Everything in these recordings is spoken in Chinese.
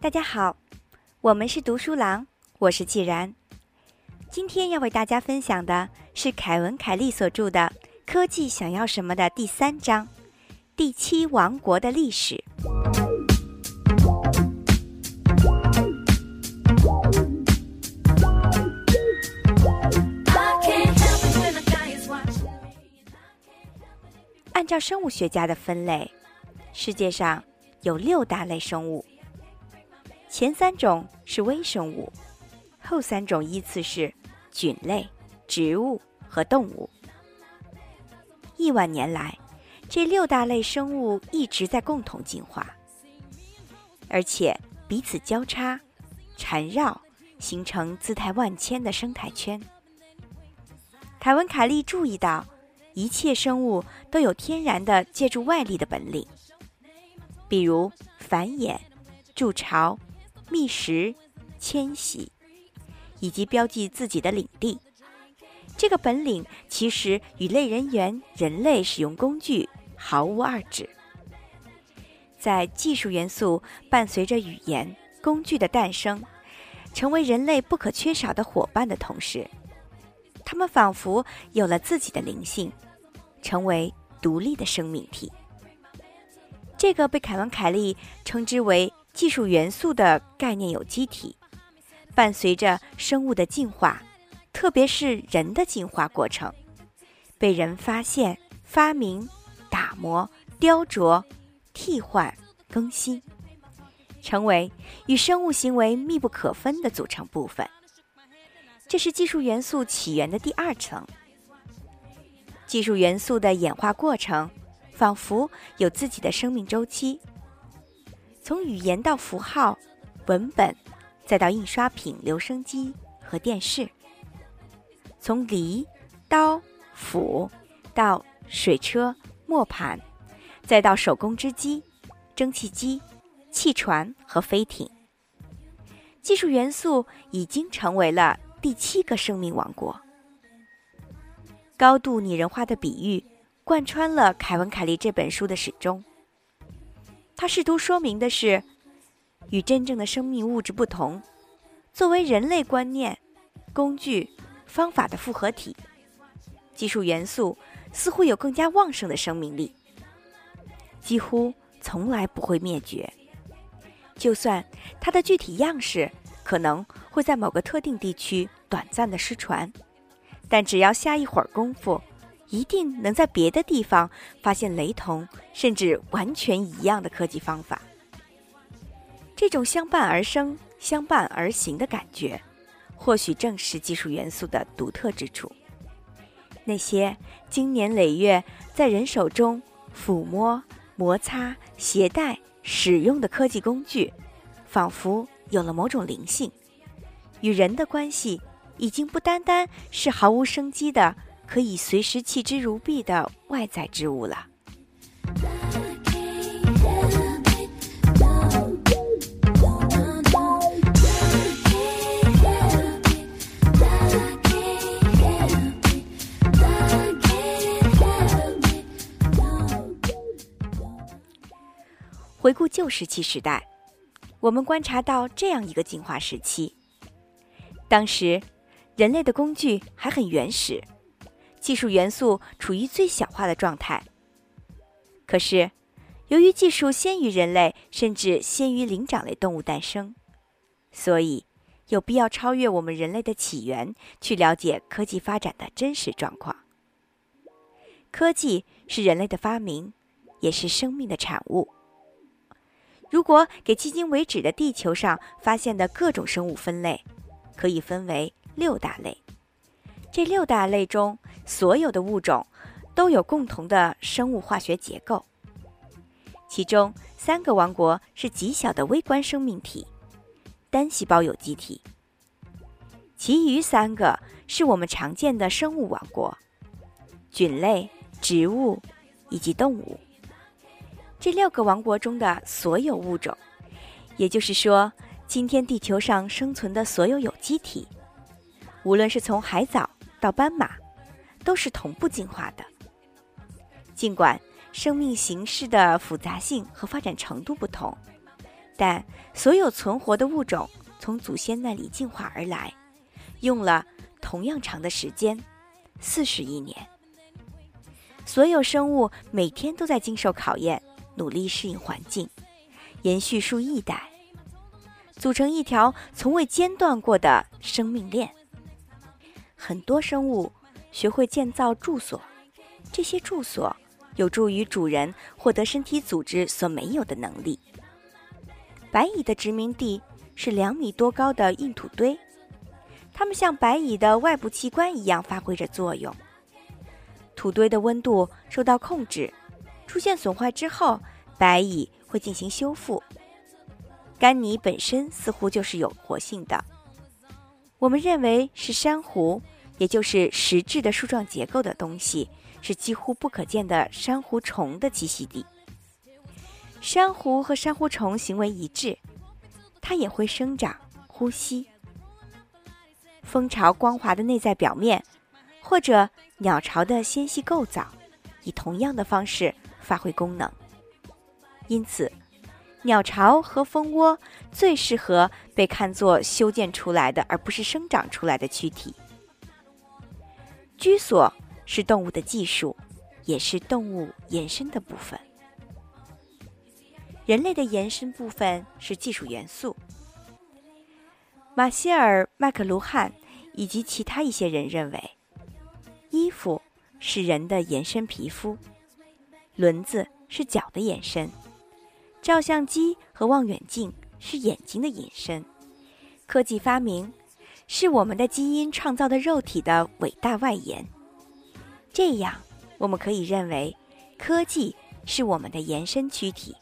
大家好，我们是读书郎，我是既然。今天要为大家分享的是凯文·凯利所著的《科技想要什么》的第三章《第七王国的历史》。照生物学家的分类，世界上有六大类生物。前三种是微生物，后三种依次是菌类、植物和动物。亿万年来，这六大类生物一直在共同进化，而且彼此交叉、缠绕，形成姿态万千的生态圈。凯文·凯利注意到，一切生物都有天然的借助外力的本领，比如繁衍、筑巢。觅食、迁徙，以及标记自己的领地，这个本领其实与类人猿人类使用工具毫无二致。在技术元素伴随着语言工具的诞生，成为人类不可缺少的伙伴的同时，他们仿佛有了自己的灵性，成为独立的生命体。这个被凯文·凯利称之为。技术元素的概念有机体，伴随着生物的进化，特别是人的进化过程，被人发现、发明、打磨、雕琢、替换、更新，成为与生物行为密不可分的组成部分。这是技术元素起源的第二层。技术元素的演化过程，仿佛有自己的生命周期。从语言到符号、文本，再到印刷品、留声机和电视；从犁、刀、斧到水车、磨盘，再到手工织机、蒸汽机、汽船和飞艇。技术元素已经成为了第七个生命王国。高度拟人化的比喻贯穿了凯文·凯利这本书的始终。他试图说明的是，与真正的生命物质不同，作为人类观念、工具、方法的复合体，技术元素似乎有更加旺盛的生命力，几乎从来不会灭绝。就算它的具体样式可能会在某个特定地区短暂的失传，但只要下一会儿功夫。一定能在别的地方发现雷同甚至完全一样的科技方法。这种相伴而生、相伴而行的感觉，或许正是技术元素的独特之处。那些经年累月在人手中抚摸、摩擦、携带、使用的科技工具，仿佛有了某种灵性，与人的关系已经不单单是毫无生机的。可以随时弃之如敝的外在之物了。回顾旧石器时代，我们观察到这样一个进化时期：当时，人类的工具还很原始。技术元素处于最小化的状态。可是，由于技术先于人类，甚至先于灵长类动物诞生，所以有必要超越我们人类的起源，去了解科技发展的真实状况。科技是人类的发明，也是生命的产物。如果给迄今为止的地球上发现的各种生物分类，可以分为六大类。这六大类中，所有的物种都有共同的生物化学结构。其中三个王国是极小的微观生命体，单细胞有机体；其余三个是我们常见的生物王国，菌类、植物以及动物。这六个王国中的所有物种，也就是说，今天地球上生存的所有有机体，无论是从海藻到斑马，都是同步进化的。尽管生命形式的复杂性和发展程度不同，但所有存活的物种从祖先那里进化而来，用了同样长的时间——四十亿年。所有生物每天都在经受考验，努力适应环境，延续数亿代，组成一条从未间断过的生命链。很多生物学会建造住所，这些住所有助于主人获得身体组织所没有的能力。白蚁的殖民地是两米多高的硬土堆，它们像白蚁的外部器官一样发挥着作用。土堆的温度受到控制，出现损坏之后，白蚁会进行修复。干泥本身似乎就是有活性的，我们认为是珊瑚，也就是实质的树状结构的东西，是几乎不可见的珊瑚虫的栖息地。珊瑚和珊瑚虫行为一致，它也会生长、呼吸。蜂巢光滑的内在表面。或者鸟巢的纤细构造，以同样的方式发挥功能。因此，鸟巢和蜂窝最适合被看作修建出来的，而不是生长出来的躯体。居所是动物的技术，也是动物延伸的部分。人类的延伸部分是技术元素。马歇尔·麦克卢汉以及其他一些人认为。衣服是人的延伸皮肤，轮子是脚的延伸，照相机和望远镜是眼睛的引申，科技发明是我们的基因创造的肉体的伟大外延。这样，我们可以认为，科技是我们的延伸躯体。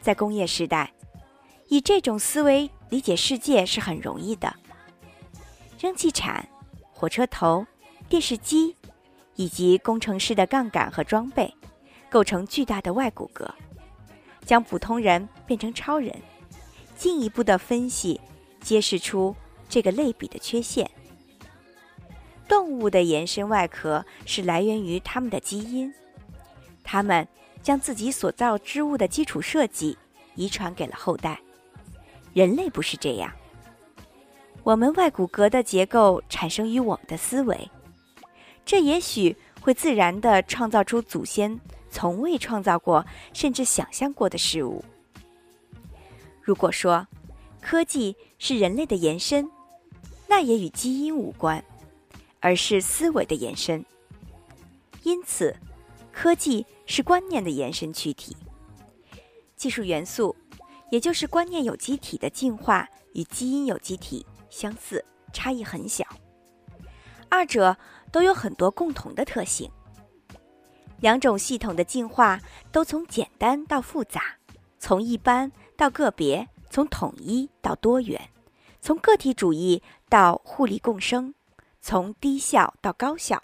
在工业时代，以这种思维理解世界是很容易的。蒸汽铲、火车头。电视机，以及工程师的杠杆和装备，构成巨大的外骨骼，将普通人变成超人。进一步的分析，揭示出这个类比的缺陷。动物的延伸外壳是来源于它们的基因，它们将自己所造之物的基础设计遗传给了后代。人类不是这样，我们外骨骼的结构产生于我们的思维。这也许会自然地创造出祖先从未创造过甚至想象过的事物。如果说科技是人类的延伸，那也与基因无关，而是思维的延伸。因此，科技是观念的延伸躯体。技术元素，也就是观念有机体的进化，与基因有机体相似，差异很小。二者。都有很多共同的特性。两种系统的进化都从简单到复杂，从一般到个别，从统一到多元，从个体主义到互利共生，从低效到高效，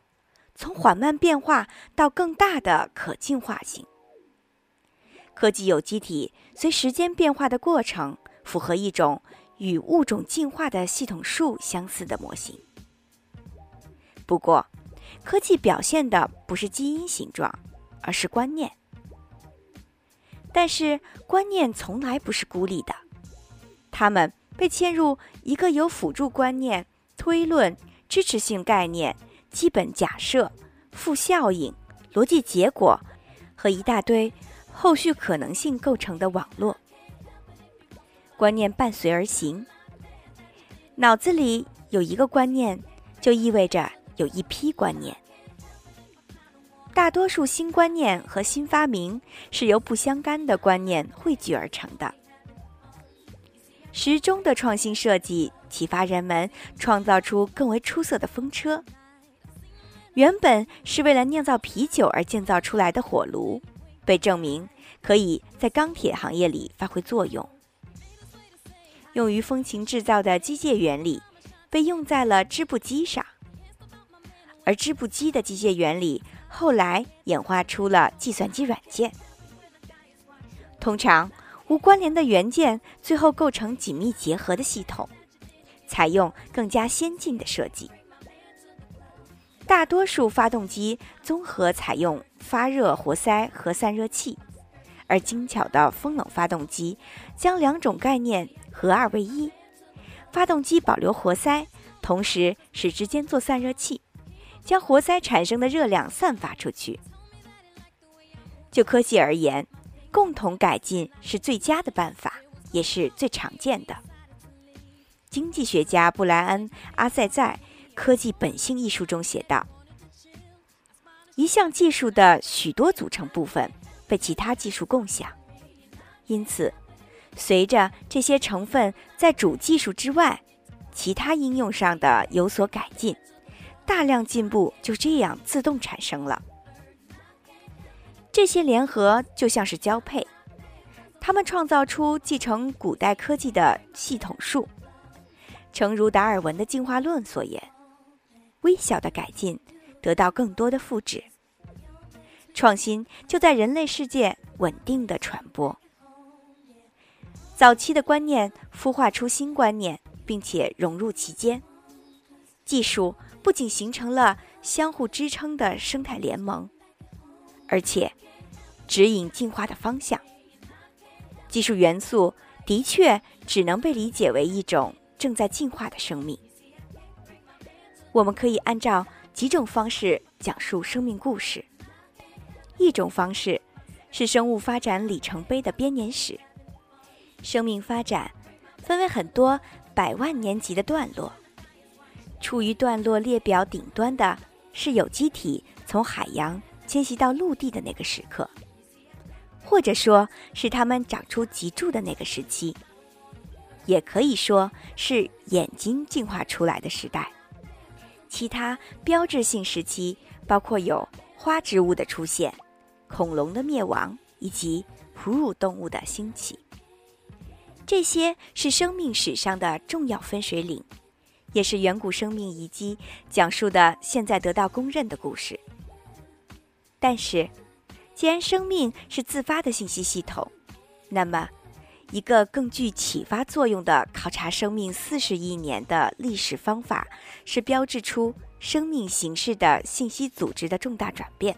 从缓慢变化到更大的可进化性。科技有机体随时间变化的过程，符合一种与物种进化的系统树相似的模型。不过，科技表现的不是基因形状，而是观念。但是，观念从来不是孤立的，它们被嵌入一个由辅助观念、推论、支持性概念、基本假设、负效应、逻辑结果和一大堆后续可能性构成的网络。观念伴随而行，脑子里有一个观念，就意味着。有一批观念，大多数新观念和新发明是由不相干的观念汇聚而成的。时钟的创新设计启发人们创造出更为出色的风车。原本是为了酿造啤酒而建造出来的火炉，被证明可以在钢铁行业里发挥作用。用于风琴制造的机械原理被用在了织布机上。而织布机的机械原理后来演化出了计算机软件。通常，无关联的元件最后构成紧密结合的系统，采用更加先进的设计。大多数发动机综合采用发热活塞和散热器，而精巧的风冷发动机将两种概念合二为一。发动机保留活塞，同时使之间做散热器，将活塞产生的热量散发出去。就科技而言，共同改进是最佳的办法，也是最常见的。经济学家布莱恩·阿塞在。科技本性一书中写道：“一项技术的许多组成部分被其他技术共享，因此，随着这些成分在主技术之外其他应用上的有所改进，大量进步就这样自动产生了。这些联合就像是交配，他们创造出继承古代科技的系统树，诚如达尔文的进化论所言。”微小的改进得到更多的复制，创新就在人类世界稳定的传播。早期的观念孵化出新观念，并且融入其间。技术不仅形成了相互支撑的生态联盟，而且指引进化的方向。技术元素的确只能被理解为一种正在进化的生命。我们可以按照几种方式讲述生命故事。一种方式是生物发展里程碑的编年史。生命发展分为很多百万年级的段落。处于段落列表顶端的是有机体从海洋迁徙到陆地的那个时刻，或者说是它们长出脊柱的那个时期，也可以说是眼睛进化出来的时代。其他标志性时期包括有花植物的出现、恐龙的灭亡以及哺乳动物的兴起。这些是生命史上的重要分水岭，也是远古生命遗迹讲述的现在得到公认的故事。但是，既然生命是自发的信息系统，那么，一个更具启发作用的考察生命四十亿年的历史方法，是标志出生命形式的信息组织的重大转变。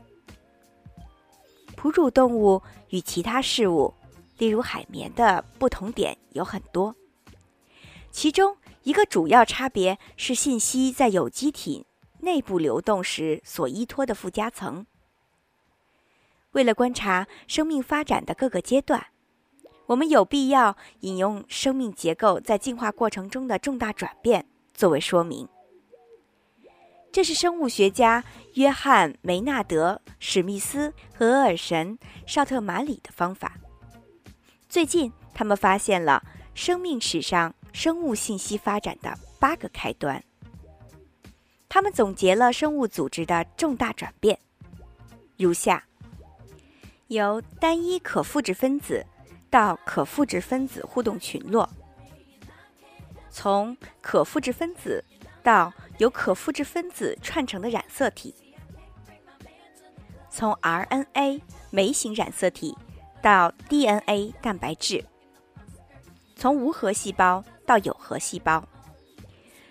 哺乳动物与其他事物，例如海绵的不同点有很多，其中一个主要差别是信息在有机体内部流动时所依托的附加层。为了观察生命发展的各个阶段。我们有必要引用生命结构在进化过程中的重大转变作为说明。这是生物学家约翰·梅纳德·史密斯和厄尔神·绍特马里的方法。最近，他们发现了生命史上生物信息发展的八个开端。他们总结了生物组织的重大转变，如下：由单一可复制分子。到可复制分子互动群落，从可复制分子到由可复制分子串成的染色体，从 RNA 酶型染色体到 DNA 蛋白质，从无核细胞到有核细胞，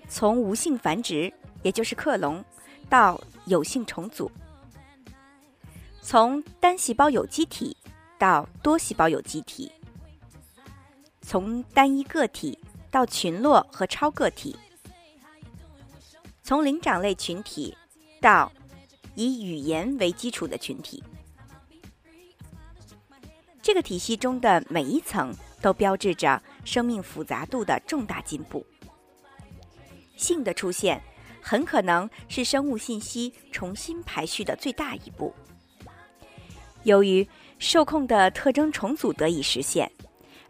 从无性繁殖也就是克隆到有性重组，从单细胞有机体。到多细胞有机体，从单一个体到群落和超个体，从灵长类群体到以语言为基础的群体，这个体系中的每一层都标志着生命复杂度的重大进步。性的出现很可能是生物信息重新排序的最大一步，由于。受控的特征重组得以实现，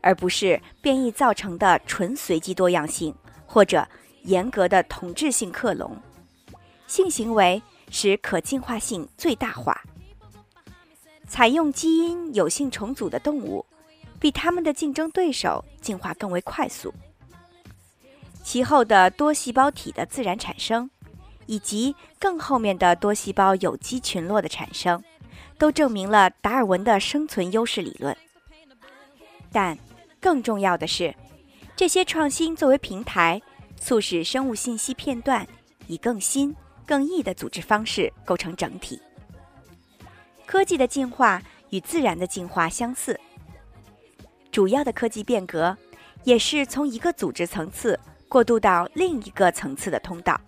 而不是变异造成的纯随机多样性或者严格的统治性克隆。性行为使可进化性最大化。采用基因有性重组的动物，比他们的竞争对手进化更为快速。其后的多细胞体的自然产生，以及更后面的多细胞有机群落的产生。都证明了达尔文的生存优势理论。但更重要的是，这些创新作为平台，促使生物信息片段以更新、更易的组织方式构成整体。科技的进化与自然的进化相似，主要的科技变革也是从一个组织层次过渡到另一个层次的通道。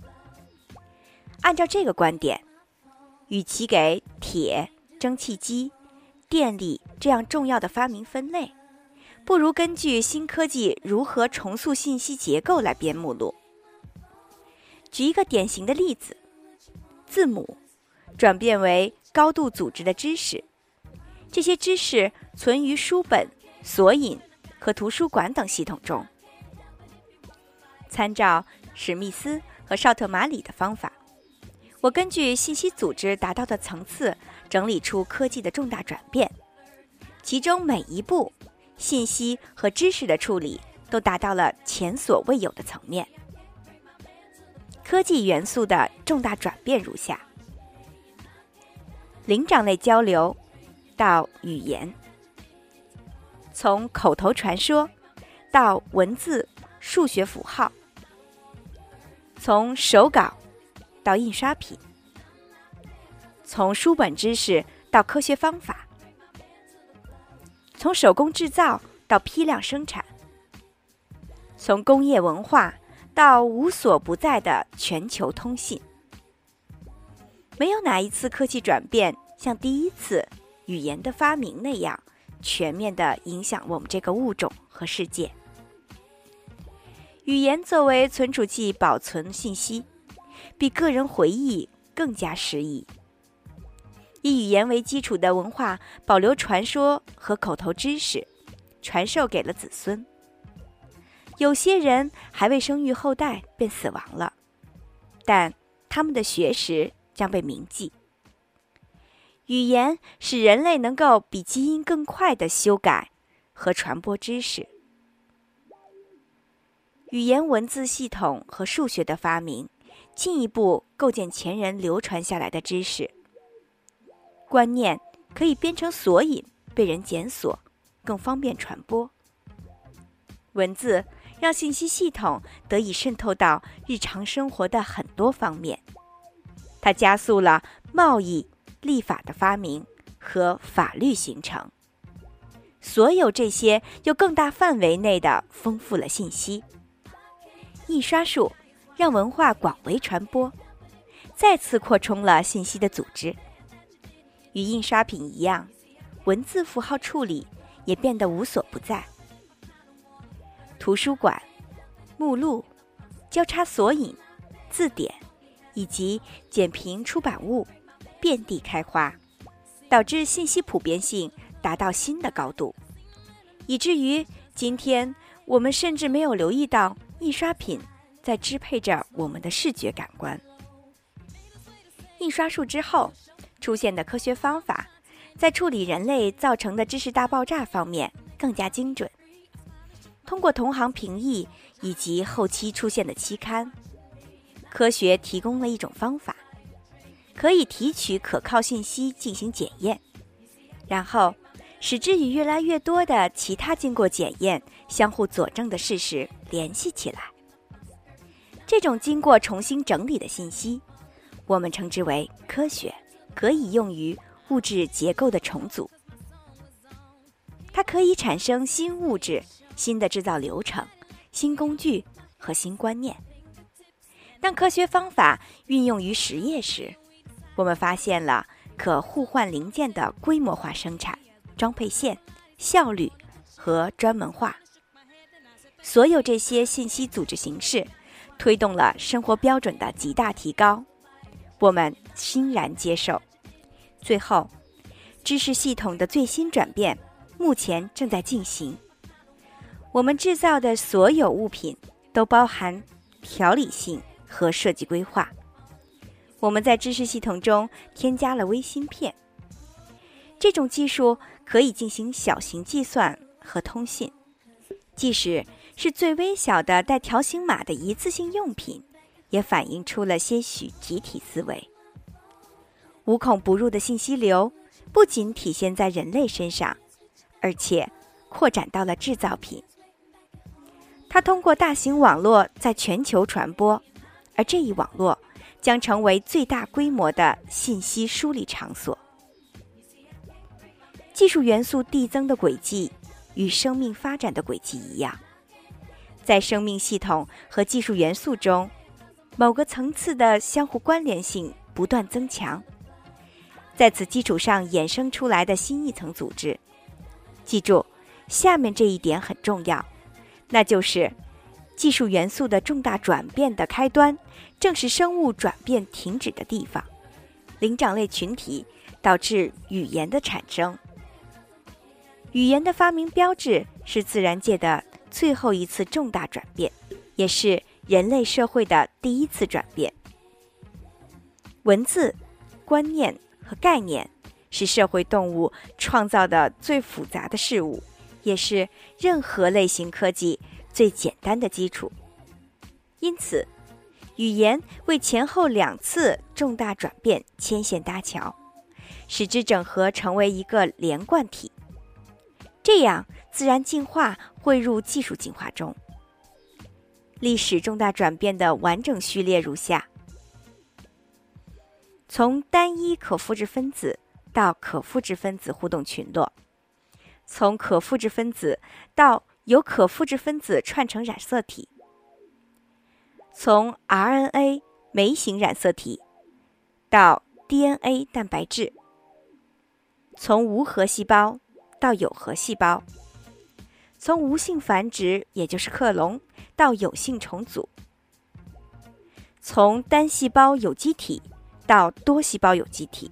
按照这个观点，与其给铁、蒸汽机、电力这样重要的发明分类，不如根据新科技如何重塑信息结构来编目录。举一个典型的例子：字母转变为高度组织的知识，这些知识存于书本、索引和图书馆等系统中。参照史密斯和绍特马里的方法。我根据信息组织达到的层次，整理出科技的重大转变，其中每一步信息和知识的处理都达到了前所未有的层面。科技元素的重大转变如下：灵长类交流到语言，从口头传说到文字、数学符号，从手稿。到印刷品，从书本知识到科学方法，从手工制造到批量生产，从工业文化到无所不在的全球通信，没有哪一次科技转变像第一次语言的发明那样全面的影响我们这个物种和世界。语言作为存储器，保存信息。比个人回忆更加适宜。以语言为基础的文化保留传说和口头知识，传授给了子孙。有些人还未生育后代便死亡了，但他们的学识将被铭记。语言使人类能够比基因更快的修改和传播知识。语言文字系统和数学的发明。进一步构建前人流传下来的知识观念，可以编成索引，被人检索，更方便传播。文字让信息系统得以渗透到日常生活的很多方面，它加速了贸易、立法的发明和法律形成。所有这些又更大范围内的丰富了信息。印刷术。让文化广为传播，再次扩充了信息的组织。与印刷品一样，文字符号处理也变得无所不在。图书馆、目录、交叉索引、字典以及简评出版物遍地开花，导致信息普遍性达到新的高度，以至于今天我们甚至没有留意到印刷品。在支配着我们的视觉感官。印刷术之后出现的科学方法，在处理人类造成的知识大爆炸方面更加精准。通过同行评议以及后期出现的期刊，科学提供了一种方法，可以提取可靠信息进行检验，然后使之与越来越多的其他经过检验、相互佐证的事实联系起来。这种经过重新整理的信息，我们称之为科学，可以用于物质结构的重组。它可以产生新物质、新的制造流程、新工具和新观念。当科学方法运用于实业时，我们发现了可互换零件的规模化生产、装配线、效率和专门化。所有这些信息组织形式。推动了生活标准的极大提高，我们欣然接受。最后，知识系统的最新转变目前正在进行。我们制造的所有物品都包含条理性和设计规划。我们在知识系统中添加了微芯片，这种技术可以进行小型计算和通信，即使。是最微小的带条形码的一次性用品，也反映出了些许集体思维。无孔不入的信息流不仅体现在人类身上，而且扩展到了制造品。它通过大型网络在全球传播，而这一网络将成为最大规模的信息梳理场所。技术元素递增的轨迹与生命发展的轨迹一样，在生命系统和技术元素中，某个层次的相互关联性不断增强，在此基础上衍生出来的新一层组织。记住，下面这一点很重要，那就是技术元素的重大转变的开端，正是生物转变停止的地方——灵长类群体，导致语言的产生。语言的发明标志是自然界的最后一次重大转变，也是人类社会的第一次转变。文字、观念和概念是社会动物创造的最复杂的事物，也是任何类型科技最简单的基础。因此，语言为前后两次重大转变牵线搭桥，使之整合成为一个连贯体。这样，自然进化汇入技术进化中。历史重大转变的完整序列如下：从单一可复制分子到可复制分子互动群落，从可复制分子到由可复制分子串成染色体，从 RNA 酶型染色体到 DNA 蛋白质，从无核细胞。到有核细胞，从无性繁殖，也就是克隆，到有性重组；从单细胞有机体到多细胞有机体；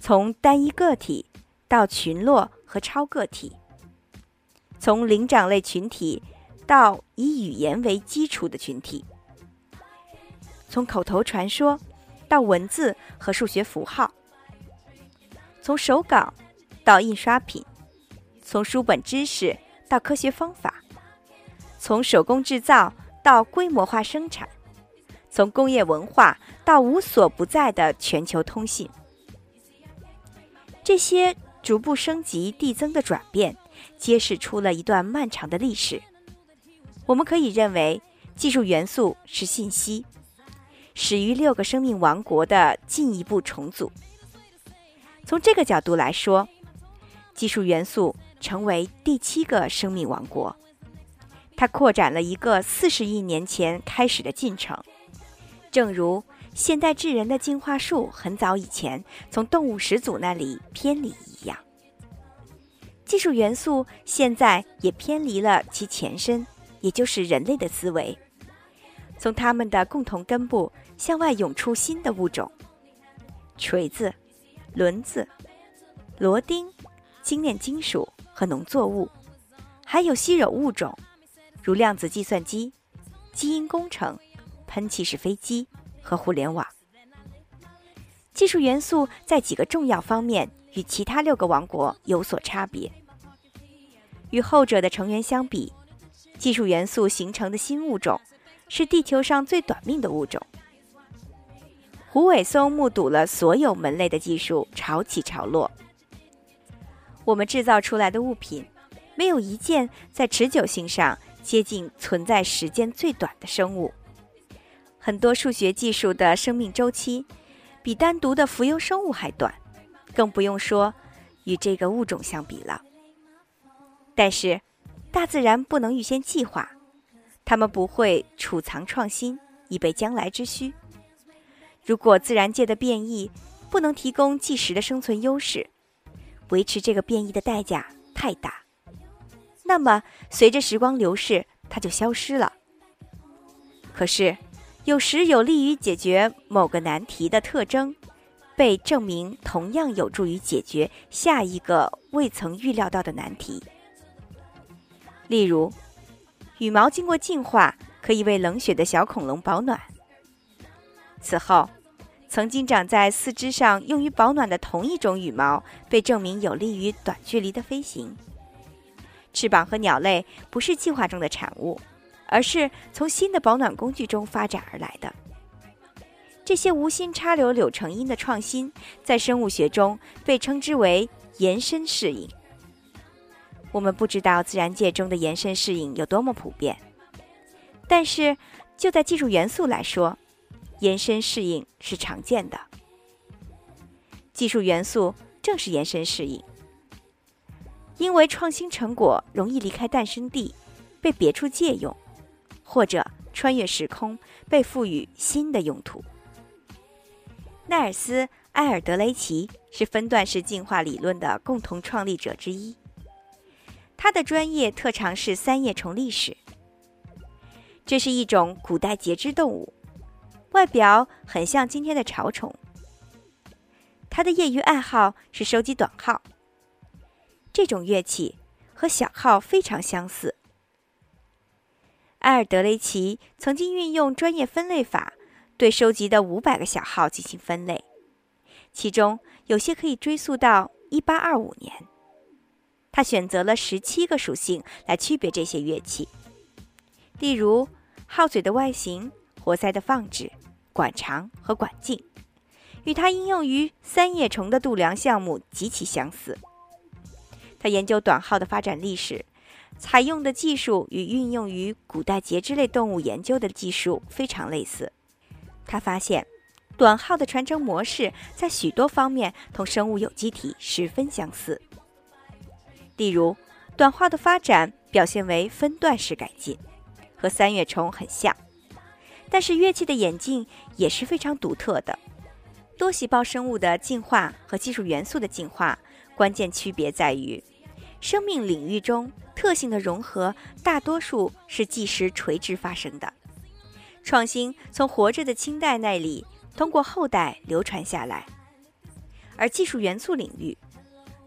从单一个体到群落和超个体；从灵长类群体到以语言为基础的群体；从口头传说到文字和数学符号；从手稿。到印刷品，从书本知识到科学方法，从手工制造到规模化生产，从工业文化到无所不在的全球通信，这些逐步升级递增的转变，揭示出了一段漫长的历史。我们可以认为，技术元素是信息，始于六个生命王国的进一步重组。从这个角度来说，技术元素成为第七个生命王国，它扩展了一个四十亿年前开始的进程，正如现代智人的进化树很早以前从动物始祖那里偏离一样。技术元素现在也偏离了其前身，也就是人类的思维，从他们的共同根部向外涌出新的物种：锤子、轮子、螺钉。精炼金属和农作物，还有稀有物种，如量子计算机、基因工程、喷气式飞机和互联网。技术元素在几个重要方面与其他六个王国有所差别。与后者的成员相比，技术元素形成的新物种是地球上最短命的物种。胡伟松目睹了所有门类的技术潮起潮落。我们制造出来的物品，没有一件在持久性上接近存在时间最短的生物。很多数学技术的生命周期比单独的浮游生物还短，更不用说与这个物种相比了。但是，大自然不能预先计划，它们不会储藏创新以备将来之需。如果自然界的变异不能提供即时的生存优势，维持这个变异的代价太大，那么随着时光流逝，它就消失了。可是，有时有利于解决某个难题的特征，被证明同样有助于解决下一个未曾预料到的难题。例如，羽毛经过进化，可以为冷血的小恐龙保暖。此后。曾经长在四肢上用于保暖的同一种羽毛，被证明有利于短距离的飞行。翅膀和鸟类不是计划中的产物，而是从新的保暖工具中发展而来的。这些无心插柳柳成荫的创新，在生物学中被称之为延伸适应。我们不知道自然界中的延伸适应有多么普遍，但是就在技术元素来说，延伸适应是常见的。技术元素正是延伸适应，因为创新成果容易离开诞生地，被别处借用，或者穿越时空被赋予新的用途。奈尔斯·埃尔德雷奇是分段式进化理论的共同创立者之一，他的专业特长是三叶虫历史。这是一种古代节肢动物，外表很像今天的潮虫。他的业余爱好是收集短号。这种乐器和小号非常相似。埃尔德雷奇曾经运用专业分类法对收集的五百个小号进行分类，其中有些可以追溯到一八二五年。他选择了十七个属性来区别这些乐器，例如号嘴的外形、活塞的放置、管长和管径。与他应用于三叶虫的度量项目极其相似。他研究短号的发展历史，采用的技术与运用于古代节肢类动物研究的技术非常类似。他发现，短号的传承模式在许多方面同生物有机体十分相似。例如，短号的发展表现为分段式改进，和三叶虫很像。但是，乐器的演进也是非常独特的。多细胞生物的进化和技术元素的进化，关键区别在于，生命领域中特性的融合大多数是即时垂直发生的，创新从活着的亲代那里通过后代流传下来；而技术元素领域，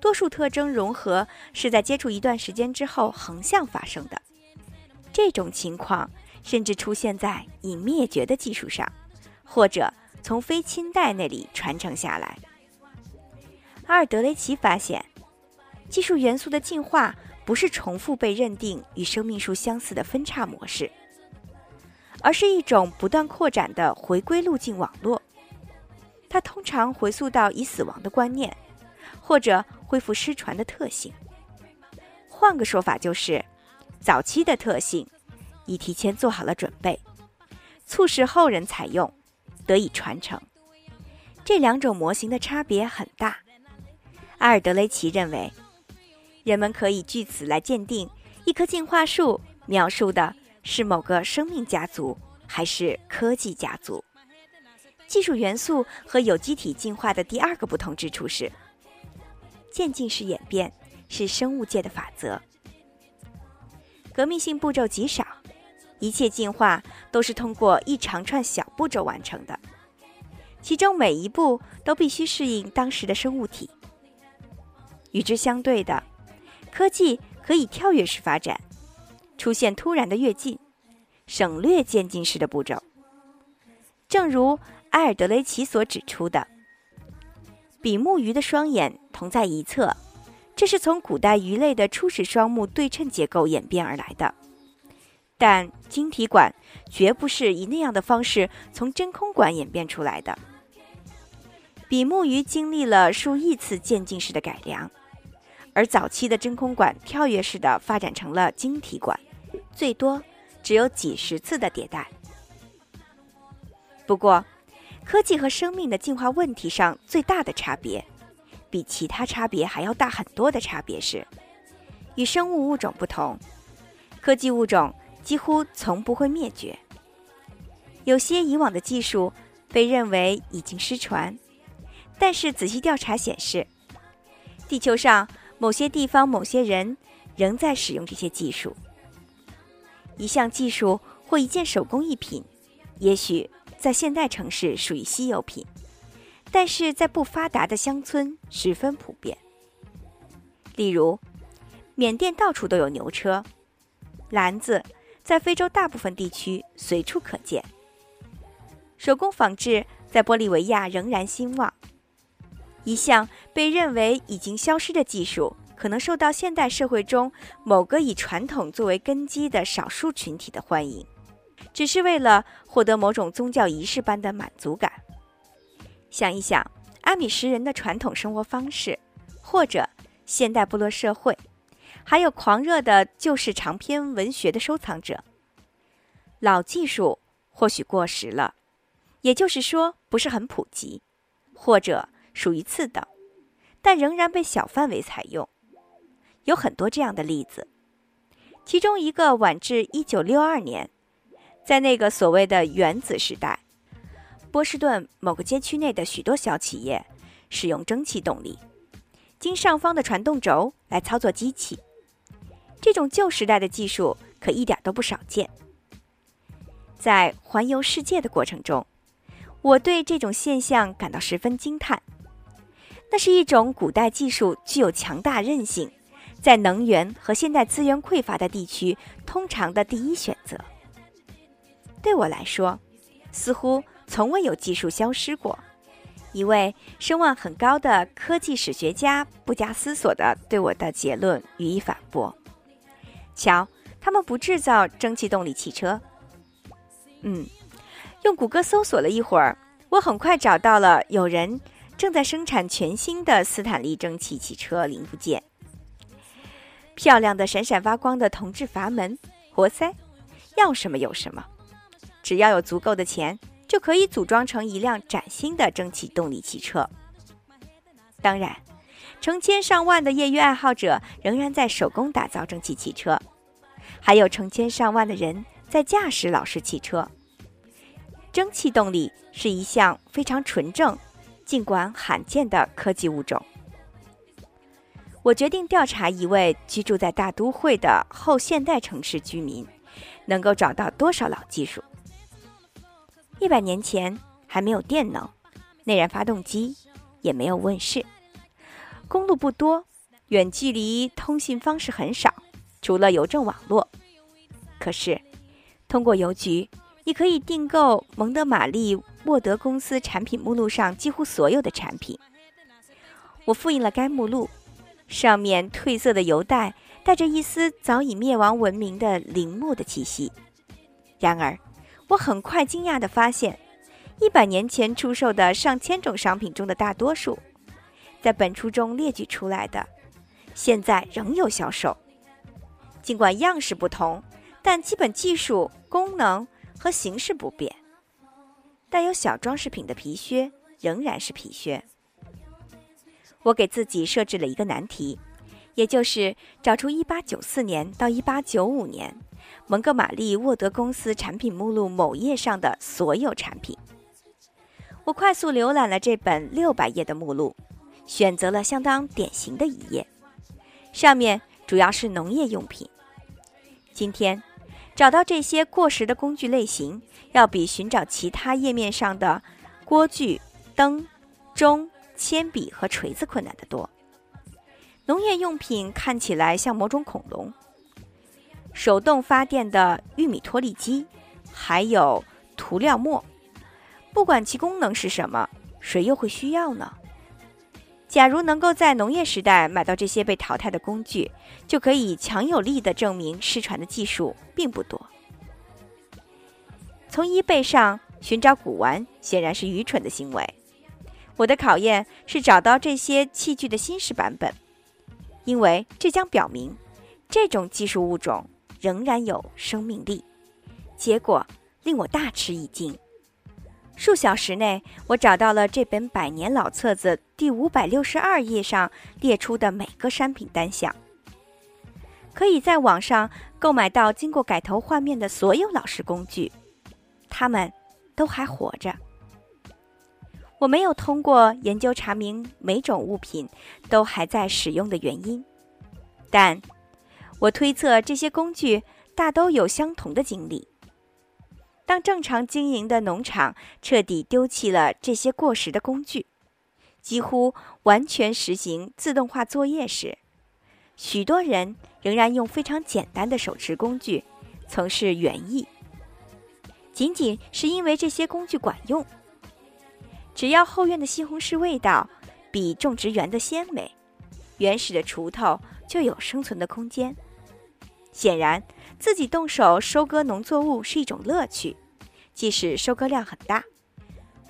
多数特征融合是在接触一段时间之后横向发生的。这种情况甚至出现在已灭绝的技术上，或者。从非亲代那里传承下来。阿尔德雷奇发现，技术元素的进化不是重复被认定与生命树相似的分叉模式，而是一种不断扩展的回归路径网络。它通常回溯到已死亡的观念，或者恢复失传的特性。换个说法就是，早期的特性已提前做好了准备，促使后人采用。得以传承，这两种模型的差别很大。阿尔德雷奇认为，人们可以据此来鉴定一棵进化树描述的是某个生命家族还是科技家族。技术元素和有机体进化的第二个不同之处是，渐进式演变是生物界的法则，革命性步骤极少。一切进化都是通过一长串小步骤完成的，其中每一步都必须适应当时的生物体。与之相对的，科技可以跳跃式发展，出现突然的跃进，省略渐进式的步骤。正如埃尔德雷奇所指出的，比目鱼的双眼同在一侧，这是从古代鱼类的初始双目对称结构演变而来的。但晶体管绝不是以那样的方式从真空管演变出来的。比目鱼经历了数亿次渐进式的改良，而早期的真空管跳跃式的发展成了晶体管，最多只有几十次的迭代。不过，科技和生命的进化问题上最大的差别，比其他差别还要大很多的差别是，与生物物种不同，科技物种。几乎从不会灭绝。有些以往的技术被认为已经失传，但是仔细调查显示，地球上某些地方、某些人仍在使用这些技术。一项技术或一件手工艺品，也许在现代城市属于稀有品，但是在不发达的乡村十分普遍。例如，缅甸到处都有牛车、篮子。在非洲大部分地区随处可见。手工纺织在玻利维亚仍然兴旺。一项被认为已经消失的技术，可能受到现代社会中某个以传统作为根基的少数群体的欢迎，只是为了获得某种宗教仪式般的满足感。想一想，阿米什人的传统生活方式，或者现代部落社会，还有狂热的旧式长篇文学的收藏者。老技术或许过时了，也就是说不是很普及，或者属于次等，但仍然被小范围采用。有很多这样的例子，其中一个晚至一九六二年，在那个所谓的原子时代，波士顿某个街区内的许多小企业使用蒸汽动力，经上方的传动轴来操作机器。这种旧时代的技术可一点都不少见。在环游世界的过程中，我对这种现象感到十分惊叹。那是一种古代技术具有强大韧性。在能源和现代资源匮乏的地区，通常的第一选择。对我来说，似乎从未有技术消失过。一位声望很高的科技史学家不加思索地对我的结论予以反驳：“瞧，他们不制造蒸汽动力汽车。”嗯，用谷歌搜索了一会儿，我很快找到了有人正在生产全新的斯坦利蒸汽汽车零部件。漂亮的、闪闪发光的铜制阀门、活塞，要什么有什么。只要有足够的钱，就可以组装成一辆崭新的蒸汽动力汽车。当然，成千上万的业余爱好者仍然在手工打造蒸汽汽车，还有成千上万的人在驾驶老式汽车。蒸汽动力是一项非常纯正，尽管罕见的科技物种。我决定调查一位居住在大都会的后现代城市居民，能够找到多少老技术。一百年前还没有电能，内燃发动机也没有问世，公路不多，远距离通信方式很少，除了邮政网络。可是，通过邮局，你可以订购蒙德玛丽沃德公司产品目录上几乎所有的产品。我复印了该目录。上面褪色的邮袋带着一丝早已灭亡文明的陵墓的气息。然而，我很快惊讶地发现，一百年前出售的上千种商品中的大多数，在本书中列举出来的，现在仍有销售。尽管样式不同，但基本技术、功能和形式不变。带有小装饰品的皮靴仍然是皮靴。我给自己设置了一个难题，也就是找出1894年到1895年蒙哥马利沃德公司产品目录某页上的所有产品。我快速浏览了这本600页的目录，选择了相当典型的一页，上面主要是农业用品。今天找到这些过时的工具类型，要比寻找其他页面上的锅具、灯、钟。铅笔和锤子困难得多。农业用品看起来像某种恐龙。手动发电的玉米脱粒机，还有涂料墨，不管其功能是什么，谁又会需要呢？假如能够在农业时代买到这些被淘汰的工具，就可以强有力的证明失传的技术并不多。从衣背上寻找古玩显然是愚蠢的行为。我的考验是找到这些器具的新式版本，因为这将表明这种技术物种仍然有生命力。结果令我大吃一惊。数小时内，我找到了这本百年老册子第五百六十二页上列出的每个商品单项。可以在网上购买到经过改头换面的所有老式工具，它们都还活着。我没有通过研究查明每种物品都还在使用的原因，但我推测这些工具大都有相同的经历。当正常经营的农场彻底丢弃了这些过时的工具，几乎完全实行自动化作业时，许多人仍然用非常简单的手持工具从事园艺，仅仅是因为这些工具管用。只要后院的西红柿味道比种植园的鲜美，原始的锄头就有生存的空间。显然，自己动手收割农作物是一种乐趣，即使收割量很大。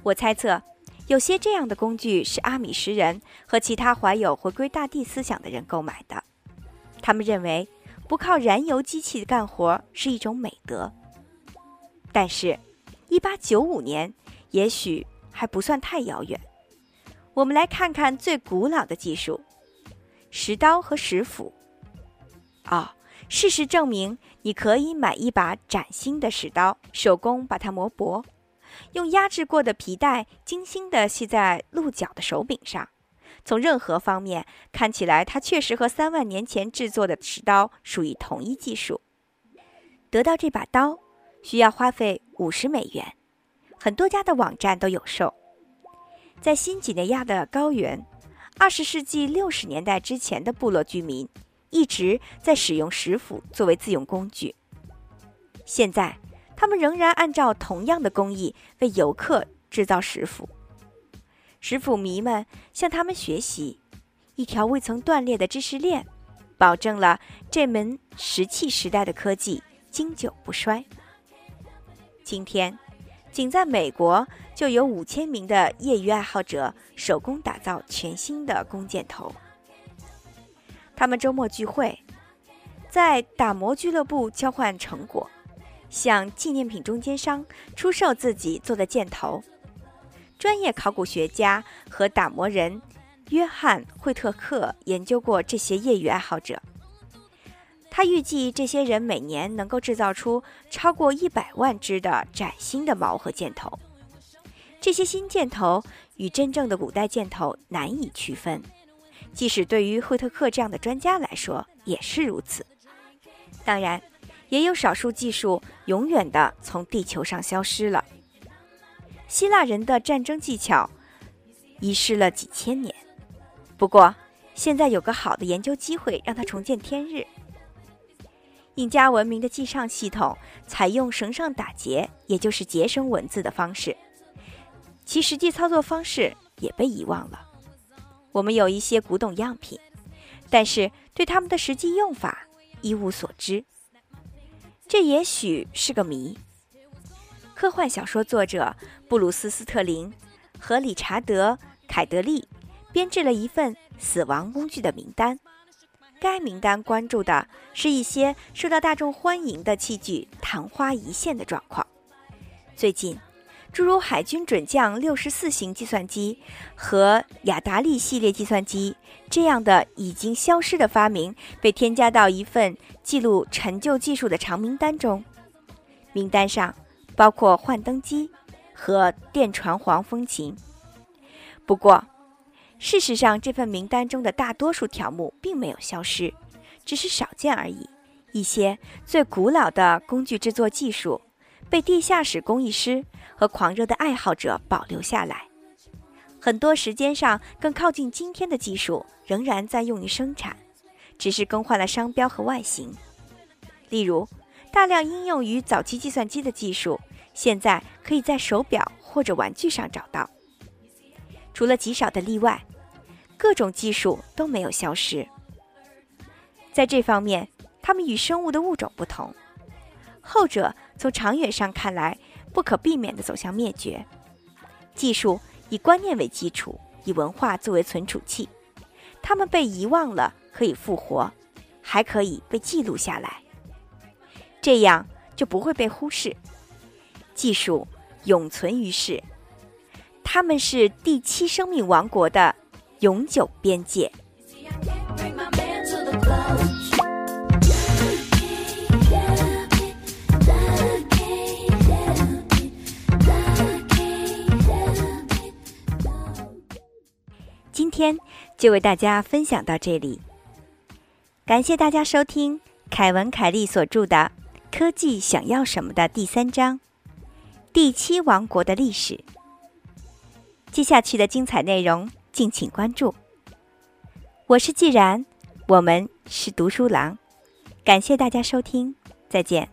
我猜测，有些这样的工具是阿米什人和其他怀有回归大地思想的人购买的。他们认为不靠燃油机器干活是一种美德。但是，1895年也许还不算太遥远。我们来看看最古老的技术——石刀和石斧。哦，事实证明，你可以买一把崭新的石刀，手工把它磨薄，用压制过的皮带精心地系在鹿角的手柄上。从任何方面看起来，它确实和三万年前制作的石刀属于同一技术。得到这把刀需要花费五十美元，很多家的网站都有售。在新几内亚的高原，二十世纪六十年代之前的部落居民一直在使用石斧作为自用工具。现在，他们仍然按照同样的工艺为游客制造石斧。石斧迷们向他们学习，一条未曾断裂的知识链，保证了这门石器时代的科技经久不衰。今天，仅在美国就有五千名的业余爱好者手工打造全新的弓箭头。他们周末聚会，在打磨俱乐部交换成果，向纪念品中间商出售自己做的箭头。专业考古学家和打磨人约翰·惠特克研究过这些业余爱好者。他预计这些人每年能够制造出超过一百万只的崭新的矛和箭头。这些新箭头与真正的古代箭头难以区分，即使对于惠特克这样的专家来说也是如此。当然，也有少数技术永远的从地球上消失了。希腊人的战争技巧遗失了几千年，不过现在有个好的研究机会，让它重见天日。印加文明的记账系统采用绳上打结，也就是结绳文字的方式，其实际操作方式也被遗忘了。我们有一些古董样品，但是对它们的实际用法一无所知，这也许是个谜。科幻小说作者布鲁斯·斯特林和理查德·凯德利编制了一份死亡工具的名单。该名单关注的是一些受到大众欢迎的器具昙花一现的状况。最近，诸如海军准将六十四型计算机和雅达利系列计算机这样的已经消失的发明被添加到一份记录陈旧技术的长名单中。名单上。包括幻灯机和电传簧风琴。不过，事实上，这份名单中的大多数条目并没有消失，只是少见而已。一些最古老的工具制作技术被地下室工艺师和狂热的爱好者保留下来，很多时间上更靠近今天的技术仍然在用于生产，只是更换了商标和外形。例如。大量应用于早期计算机的技术，现在可以在手表或者玩具上找到。除了极少的例外，各种技术都没有消失。在这方面，它们与生物的物种不同，后者从长远上看来不可避免地走向灭绝。技术以观念为基础，以文化作为存储器，它们被遗忘了可以复活，还可以被记录下来。这样就不会被忽视，技术永存于世，他们是第七生命王国的永久边界。今天就为大家分享到这里，感谢大家收听凯文·凯利所著的。科技想要什么的第三章，第七王国的历史。接下去的精彩内容，敬请关注。我是既然，我们是读书郎，感谢大家收听，再见。